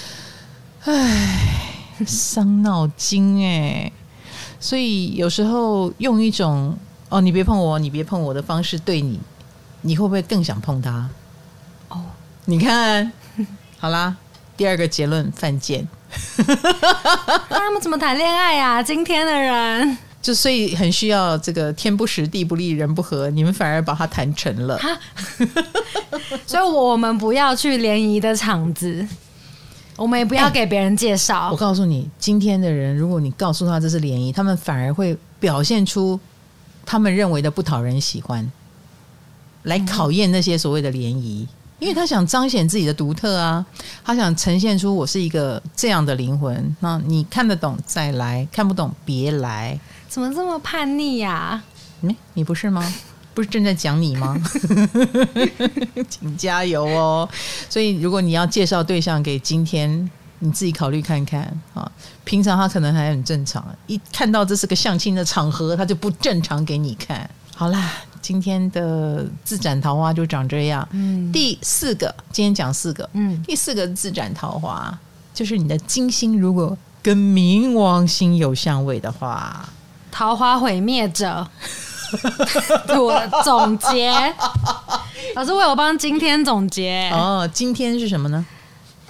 唉，伤脑筋哎，所以有时候用一种“哦，你别碰我，你别碰我”的方式对你，你会不会更想碰他？哦，你看，好啦，第二个结论犯贱。他们怎么谈恋爱呀？今天的人就所以很需要这个天不时地不利人不和，你们反而把它谈成了。所以我们不要去联谊的场子。我们也不要给别人介绍、欸。我告诉你，今天的人，如果你告诉他这是联谊，他们反而会表现出他们认为的不讨人喜欢，来考验那些所谓的联谊，因为他想彰显自己的独特啊，他想呈现出我是一个这样的灵魂。那你看得懂再来，看不懂别来。怎么这么叛逆呀、啊？嗯，你不是吗？不是正在讲你吗？请加油哦！所以，如果你要介绍对象给今天，你自己考虑看看啊。平常他可能还很正常，一看到这是个相亲的场合，他就不正常给你看。好啦，今天的自斩桃花就长这样。嗯，第四个，今天讲四个。嗯，第四个自斩桃花就是你的金星如果跟冥王星有相位的话，桃花毁灭者。我总结，老师为我帮今天总结哦。今天是什么呢？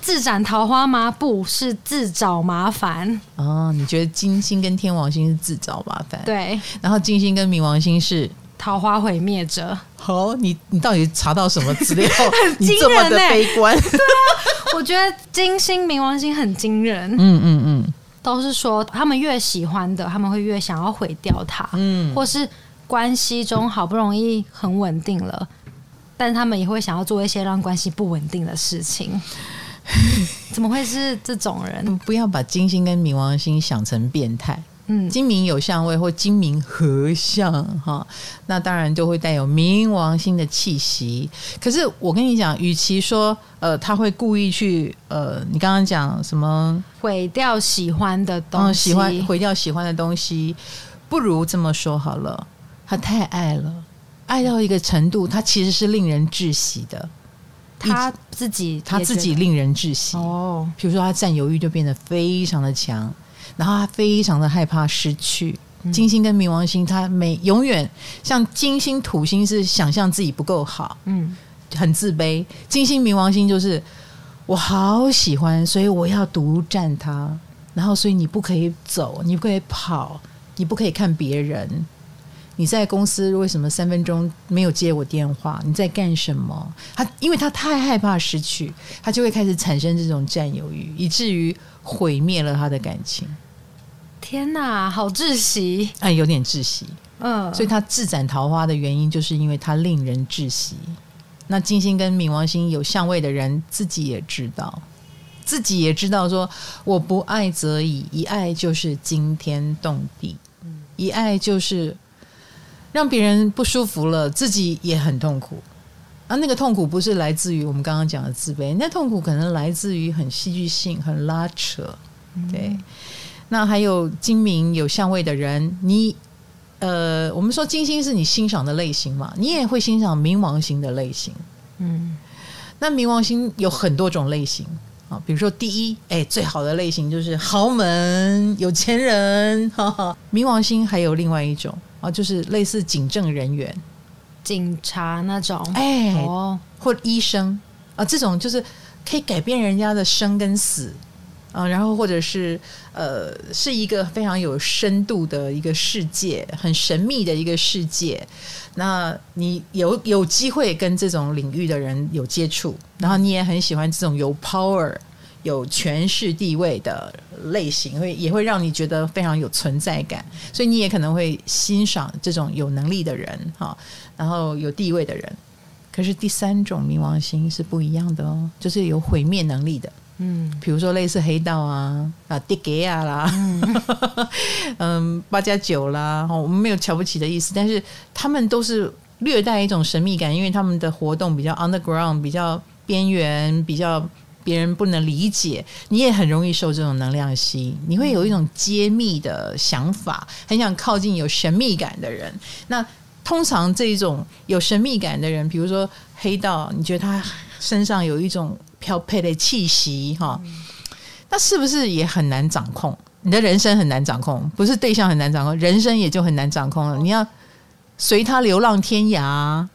自斩桃花吗？不是自找麻烦哦。你觉得金星跟天王星是自找麻烦？对。然后金星跟冥王星是桃花毁灭者。好、哦，你你到底查到什么资料？很惊人欸、你这么的悲观？对啊，我觉得金星、冥王星很惊人。嗯嗯嗯，都是说他们越喜欢的，他们会越想要毁掉它。嗯，或是。关系中好不容易很稳定了，但他们也会想要做一些让关系不稳定的事情。怎么会是这种人？不要把金星跟冥王星想成变态。嗯，金明有相位或金明合相哈，那当然就会带有冥王星的气息。可是我跟你讲，与其说呃他会故意去呃，你刚刚讲什么毁掉喜欢的东西，喜欢毁掉喜欢的东西，不如这么说好了。他太爱了，爱到一个程度，他其实是令人窒息的。他自己，他自己令人窒息。哦，比如说他占有欲就变得非常的强，然后他非常的害怕失去，金星跟冥王星，他每永远像金星、土星是想象自己不够好，嗯，很自卑。金星、冥王星就是我好喜欢，所以我要独占它。然后，所以你不可以走，你不可以跑，你不可以看别人。你在公司为什么三分钟没有接我电话？你在干什么？他因为他太害怕失去，他就会开始产生这种占有欲，以至于毁灭了他的感情。天哪，好窒息！哎，有点窒息。嗯，所以他自斩桃花的原因，就是因为他令人窒息。那金星跟冥王星有相位的人，自己也知道，自己也知道说，我不爱则已，一爱就是惊天动地，一爱就是。让别人不舒服了，自己也很痛苦。啊，那个痛苦不是来自于我们刚刚讲的自卑，那痛苦可能来自于很戏剧性、很拉扯。对，嗯、那还有精明有相位的人，你呃，我们说金星是你欣赏的类型嘛，你也会欣赏冥王星的类型。嗯，那冥王星有很多种类型啊，比如说第一，哎，最好的类型就是豪门有钱人。哈哈，冥王星还有另外一种啊。就是类似警政人员、警察那种，哎，哦，或医生啊，这种就是可以改变人家的生跟死啊，然后或者是呃，是一个非常有深度的一个世界，很神秘的一个世界。那你有有机会跟这种领域的人有接触，然后你也很喜欢这种有 power。有权势地位的类型，会也会让你觉得非常有存在感，所以你也可能会欣赏这种有能力的人，哈，然后有地位的人。可是第三种冥王星是不一样的哦，就是有毁灭能力的，嗯，比如说类似黑道啊啊，迪格亚啦，嗯，八加九啦，我们没有瞧不起的意思，但是他们都是略带一种神秘感，因为他们的活动比较 underground，比较边缘，比较。别人不能理解，你也很容易受这种能量吸引。你会有一种揭秘的想法，很想靠近有神秘感的人。那通常这种有神秘感的人，比如说黑道，你觉得他身上有一种飘配的气息，哈，那是不是也很难掌控？你的人生很难掌控，不是对象很难掌控，人生也就很难掌控了。你要随他流浪天涯。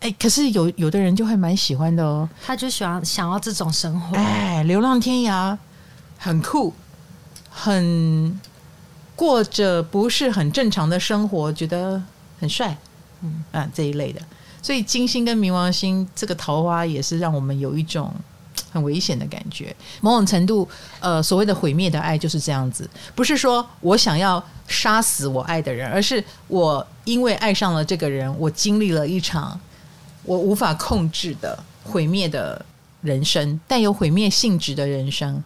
哎，可是有有的人就会蛮喜欢的哦，他就喜欢想要这种生活，哎，流浪天涯，很酷，很过着不是很正常的生活，觉得很帅，嗯啊这一类的。所以金星跟冥王星这个桃花也是让我们有一种很危险的感觉。某种程度，呃，所谓的毁灭的爱就是这样子，不是说我想要杀死我爱的人，而是我因为爱上了这个人，我经历了一场。我无法控制的毁灭的人生，带有毁灭性质的人生。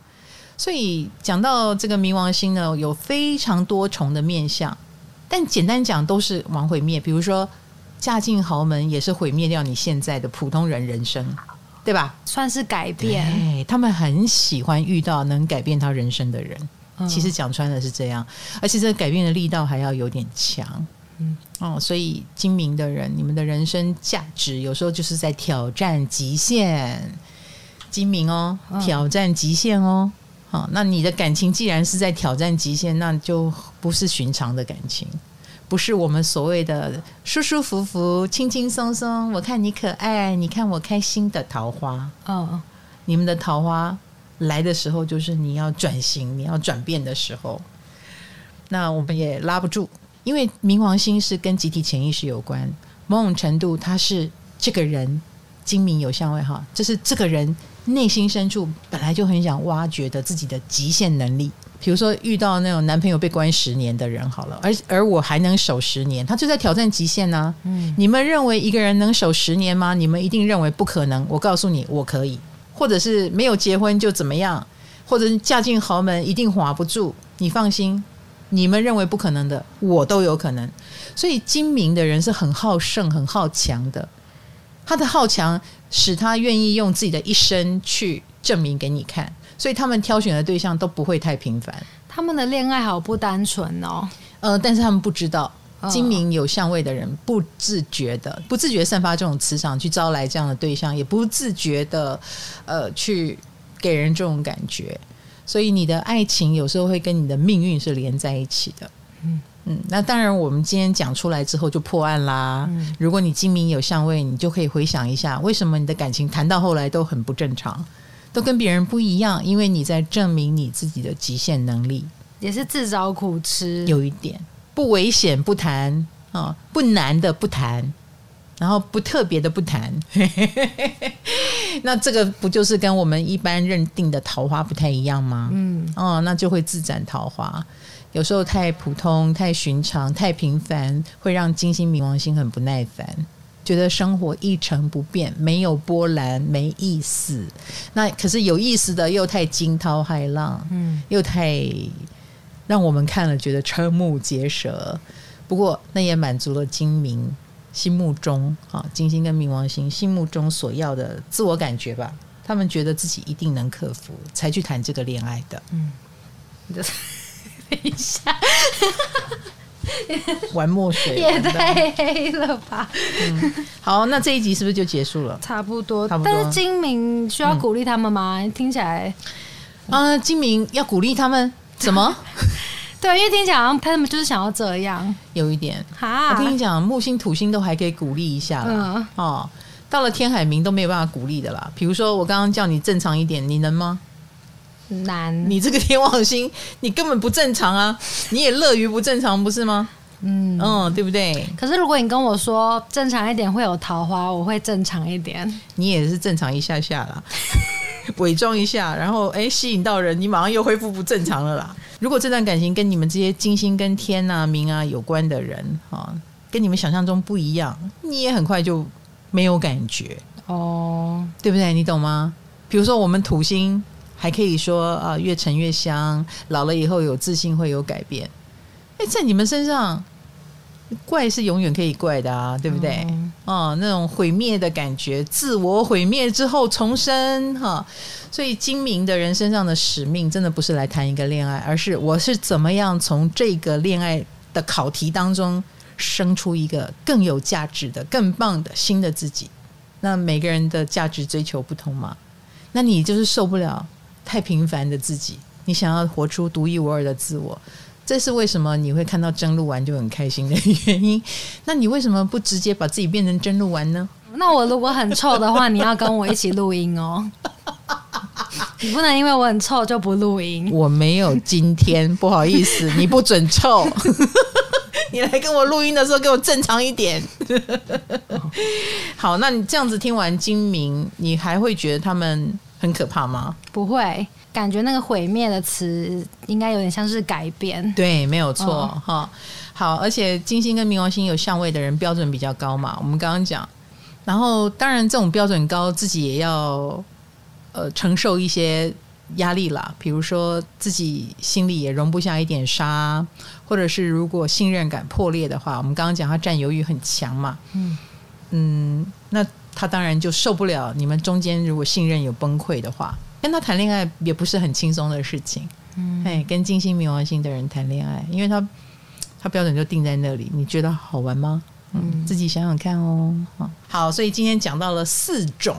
所以讲到这个冥王星呢，有非常多重的面相，但简单讲都是往毁灭。比如说嫁进豪门，也是毁灭掉你现在的普通人人生，对吧？算是改变。对，他们很喜欢遇到能改变他人生的人。其实讲穿了是这样，而且这个改变的力道还要有点强。嗯哦，所以精明的人，你们的人生价值有时候就是在挑战极限，精明哦，挑战极限哦。好、哦，那你的感情既然是在挑战极限，那就不是寻常的感情，不是我们所谓的舒舒服服、轻轻松松。我看你可爱，你看我开心的桃花。哦，你们的桃花来的时候，就是你要转型、你要转变的时候。那我们也拉不住。因为冥王星是跟集体潜意识有关，某种程度它是这个人精明有相位哈，就是这个人内心深处本来就很想挖掘的自己的极限能力。比如说遇到那种男朋友被关十年的人好了，而而我还能守十年，他就在挑战极限呢、啊。嗯，你们认为一个人能守十年吗？你们一定认为不可能。我告诉你，我可以，或者是没有结婚就怎么样，或者是嫁进豪门一定划不住。你放心。你们认为不可能的，我都有可能。所以精明的人是很好胜、很好强的。他的好强使他愿意用自己的一生去证明给你看。所以他们挑选的对象都不会太平凡。他们的恋爱好不单纯哦。呃，但是他们不知道，精明有相位的人不自觉的、不自觉散发这种磁场去招来这样的对象，也不自觉的呃去给人这种感觉。所以你的爱情有时候会跟你的命运是连在一起的，嗯，嗯，那当然，我们今天讲出来之后就破案啦。嗯、如果你精明有相位，你就可以回想一下，为什么你的感情谈到后来都很不正常，都跟别人不一样？因为你在证明你自己的极限能力，也是自找苦吃。有一点不危险不谈啊，不难的不谈，然后不特别的不谈。那这个不就是跟我们一般认定的桃花不太一样吗？嗯，哦，那就会自斩桃花。有时候太普通、太寻常、太平凡，会让金星、冥王星很不耐烦，觉得生活一成不变，没有波澜，没意思。那可是有意思的，又太惊涛骇浪，嗯，又太让我们看了觉得瞠目结舌。不过那也满足了金明心目中啊，金星跟冥王星心目中所要的自我感觉吧。他们觉得自己一定能克服，才去谈这个恋爱的。嗯。等一下，玩墨水也太黑了吧？嗯，好，那这一集是不是就结束了？差不多，差不多。但是精明需要鼓励他们吗？嗯、听起来啊，精明要鼓励他们怎么？对，因为听起来好像他们就是想要这样，有一点。哈，我跟你讲，木星、土星都还可以鼓励一下了。嗯、哦，到了天海明都没有办法鼓励的啦。比如说，我刚刚叫你正常一点，你能吗？难，你这个天王星，你根本不正常啊！你也乐于不正常，不是吗？嗯嗯，对不对？可是如果你跟我说正常一点会有桃花，我会正常一点。你也是正常一下下啦，伪装一下，然后哎吸引到人，你马上又恢复不正常了啦。如果这段感情跟你们这些金星跟天啊、明啊有关的人啊，跟你们想象中不一样，你也很快就没有感觉哦，对不对？你懂吗？比如说我们土星。还可以说啊，越沉越香，老了以后有自信，会有改变。哎，在你们身上，怪是永远可以怪的啊，对不对？嗯、哦，那种毁灭的感觉，自我毁灭之后重生，哈、哦。所以精明的人身上的使命，真的不是来谈一个恋爱，而是我是怎么样从这个恋爱的考题当中生出一个更有价值的、更棒的新的自己。那每个人的价值追求不同嘛，那你就是受不了。太平凡的自己，你想要活出独一无二的自我，这是为什么你会看到真鹿丸就很开心的原因。那你为什么不直接把自己变成真鹿丸呢？那我如果很臭的话，你要跟我一起录音哦。你不能因为我很臭就不录音。我没有今天，不好意思，你不准臭。你来跟我录音的时候，给我正常一点。好，那你这样子听完金明，你还会觉得他们？很可怕吗？不会，感觉那个毁灭的词应该有点像是改变。对，没有错哈、哦哦。好，而且金星跟冥王星有相位的人标准比较高嘛。我们刚刚讲，然后当然这种标准高，自己也要呃承受一些压力啦。比如说自己心里也容不下一点沙，或者是如果信任感破裂的话，我们刚刚讲他占有欲很强嘛。嗯嗯，那。他当然就受不了你们中间如果信任有崩溃的话，跟他谈恋爱也不是很轻松的事情。嗯，哎，跟金星冥王星的人谈恋爱，因为他他标准就定在那里，你觉得好玩吗？嗯，自己想想看哦。好，所以今天讲到了四种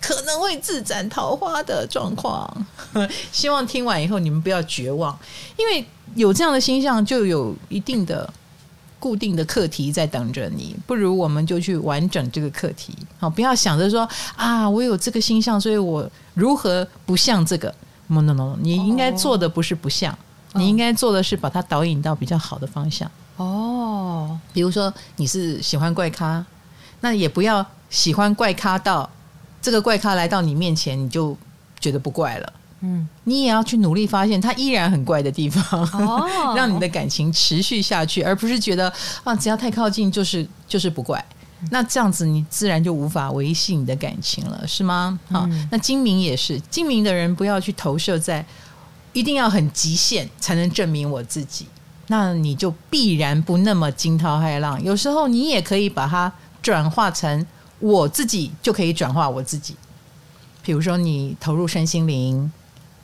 可能会自斩桃花的状况，希望听完以后你们不要绝望，因为有这样的星象就有一定的。固定的课题在等着你，不如我们就去完整这个课题。好，不要想着说啊，我有这个星象，所以我如何不像这个？No no no，你应该做的不是不像，哦、你应该做的是把它导引到比较好的方向。哦，比如说你是喜欢怪咖，那也不要喜欢怪咖到这个怪咖来到你面前，你就觉得不怪了。嗯，你也要去努力发现他依然很怪的地方，哦、让你的感情持续下去，而不是觉得啊，只要太靠近就是就是不怪。那这样子你自然就无法维系你的感情了，是吗？好，嗯、那精明也是，精明的人不要去投射在一定要很极限才能证明我自己，那你就必然不那么惊涛骇浪。有时候你也可以把它转化成我自己就可以转化我自己，比如说你投入身心灵。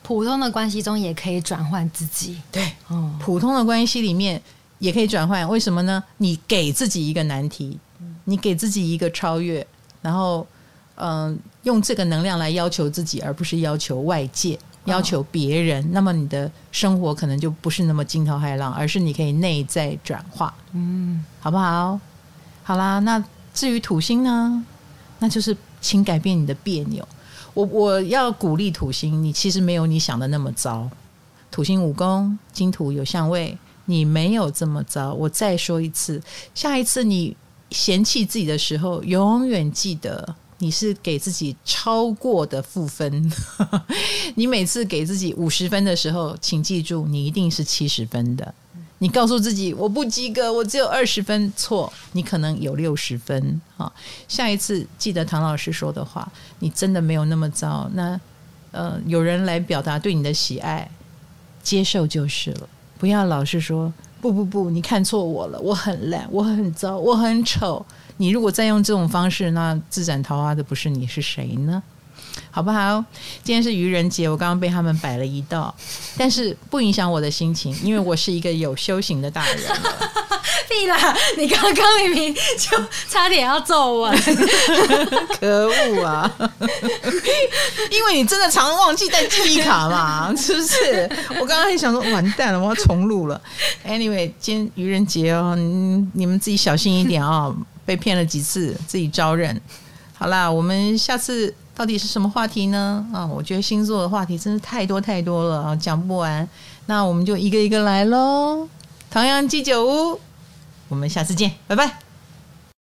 普通的关系中也可以转换自己，对，哦，普通的关系里面也可以转换，为什么呢？你给自己一个难题，你给自己一个超越，然后，嗯，用这个能量来要求自己，而不是要求外界，要求别人，那么你的生活可能就不是那么惊涛骇浪，而是你可以内在转化，嗯，好不好？好啦，那至于土星呢，那就是请改变你的别扭。我我要鼓励土星，你其实没有你想的那么糟。土星五宫金土有相位，你没有这么糟。我再说一次，下一次你嫌弃自己的时候，永远记得。你是给自己超过的负分，你每次给自己五十分的时候，请记住，你一定是七十分的。你告诉自己我不及格，我只有二十分，错，你可能有六十分。好，下一次记得唐老师说的话，你真的没有那么糟。那呃，有人来表达对你的喜爱，接受就是了，不要老是说不不不，你看错我了，我很烂，我很糟，我很丑。你如果再用这种方式，那自斩桃花的不是你是谁呢？好不好？今天是愚人节，我刚刚被他们摆了一道，但是不影响我的心情，因为我是一个有修行的大人。屁啦！你刚刚明明就差点要揍我，可恶啊！因为你真的常忘记带记忆卡嘛，是不是？我刚刚还想说，完蛋了，我要重录了。Anyway，今天愚人节哦，你们自己小心一点啊、哦。被骗了几次，自己招认。好啦，我们下次到底是什么话题呢？啊，我觉得星座的话题真的太多太多了啊，讲不完。那我们就一个一个来喽。唐阳鸡酒屋，我们下次见，拜拜。